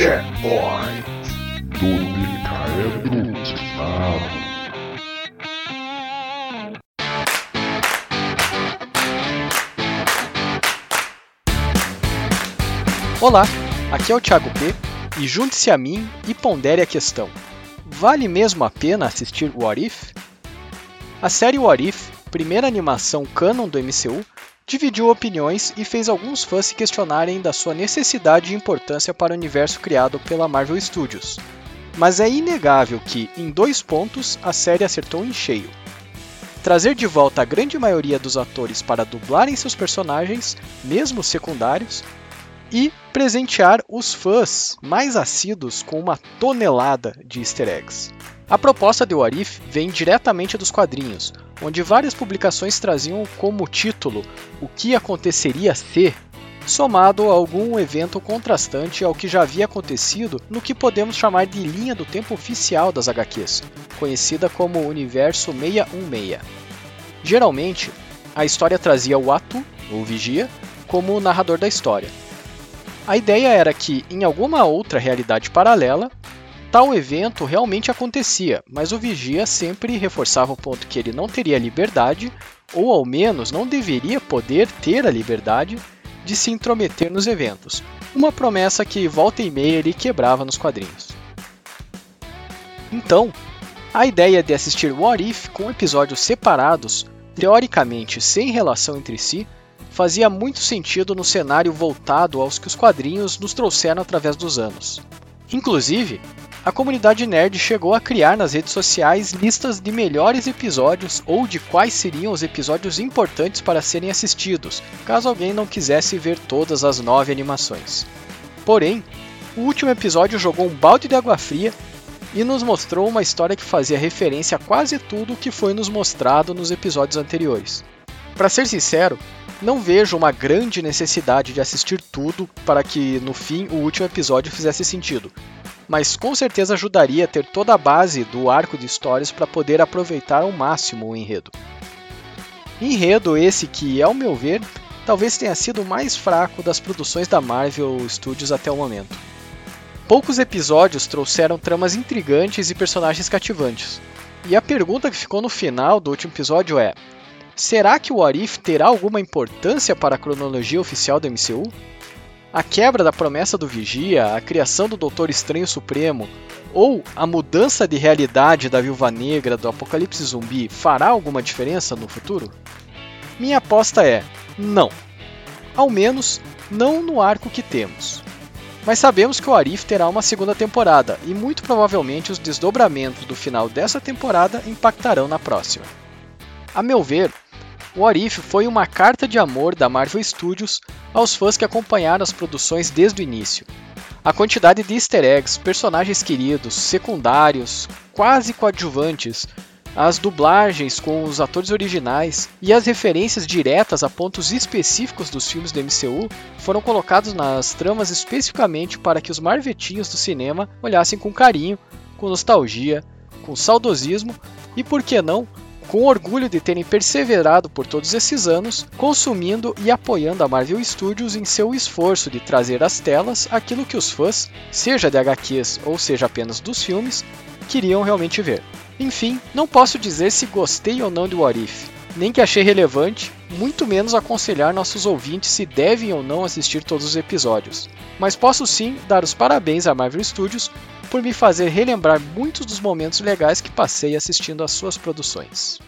Checkpoint do Micael Timado. Olá, aqui é o Thiago P e junte-se a mim e pondere a questão. Vale mesmo a pena assistir What If? A série What If, primeira animação canon do MCU, dividiu opiniões e fez alguns fãs se questionarem da sua necessidade e importância para o universo criado pela Marvel Studios. Mas é inegável que, em dois pontos, a série acertou em cheio. Trazer de volta a grande maioria dos atores para dublarem seus personagens, mesmo secundários, e presentear os fãs mais assíduos com uma tonelada de easter eggs. A proposta de What If vem diretamente dos quadrinhos, onde várias publicações traziam como título o que aconteceria se, somado a algum evento contrastante ao que já havia acontecido no que podemos chamar de linha do tempo oficial das HQs, conhecida como Universo 616. Geralmente, a história trazia o Atu, ou Vigia, como o narrador da história. A ideia era que, em alguma outra realidade paralela, Tal evento realmente acontecia, mas o vigia sempre reforçava o ponto que ele não teria liberdade, ou ao menos não deveria poder ter a liberdade, de se intrometer nos eventos. Uma promessa que volta e meia ele quebrava nos quadrinhos. Então, a ideia de assistir What If com episódios separados, teoricamente sem relação entre si, fazia muito sentido no cenário voltado aos que os quadrinhos nos trouxeram através dos anos. Inclusive, a comunidade nerd chegou a criar nas redes sociais listas de melhores episódios ou de quais seriam os episódios importantes para serem assistidos, caso alguém não quisesse ver todas as nove animações. Porém, o último episódio jogou um balde de água fria e nos mostrou uma história que fazia referência a quase tudo o que foi nos mostrado nos episódios anteriores. Para ser sincero, não vejo uma grande necessidade de assistir tudo para que no fim o último episódio fizesse sentido, mas com certeza ajudaria a ter toda a base do arco de histórias para poder aproveitar ao máximo o enredo. Enredo esse que, ao meu ver, talvez tenha sido o mais fraco das produções da Marvel Studios até o momento. Poucos episódios trouxeram tramas intrigantes e personagens cativantes. E a pergunta que ficou no final do último episódio é: será que o Arif terá alguma importância para a cronologia oficial do MCU? A quebra da promessa do Vigia, a criação do Doutor Estranho Supremo ou a mudança de realidade da Viúva Negra do Apocalipse Zumbi fará alguma diferença no futuro? Minha aposta é não. Ao menos, não no arco que temos. Mas sabemos que o Arif terá uma segunda temporada e muito provavelmente os desdobramentos do final dessa temporada impactarão na próxima. A meu ver, o Arif foi uma carta de amor da Marvel Studios aos fãs que acompanharam as produções desde o início. A quantidade de easter eggs, personagens queridos, secundários, quase coadjuvantes, as dublagens com os atores originais e as referências diretas a pontos específicos dos filmes do MCU foram colocados nas tramas especificamente para que os marvetinhos do cinema olhassem com carinho, com nostalgia, com saudosismo e, por que não, com orgulho de terem perseverado por todos esses anos, consumindo e apoiando a Marvel Studios em seu esforço de trazer às telas aquilo que os fãs, seja de HQs ou seja apenas dos filmes, queriam realmente ver. Enfim, não posso dizer se gostei ou não de What If, nem que achei relevante, muito menos aconselhar nossos ouvintes se devem ou não assistir todos os episódios. Mas posso sim dar os parabéns à Marvel Studios por me fazer relembrar muitos dos momentos legais que passei assistindo às suas produções.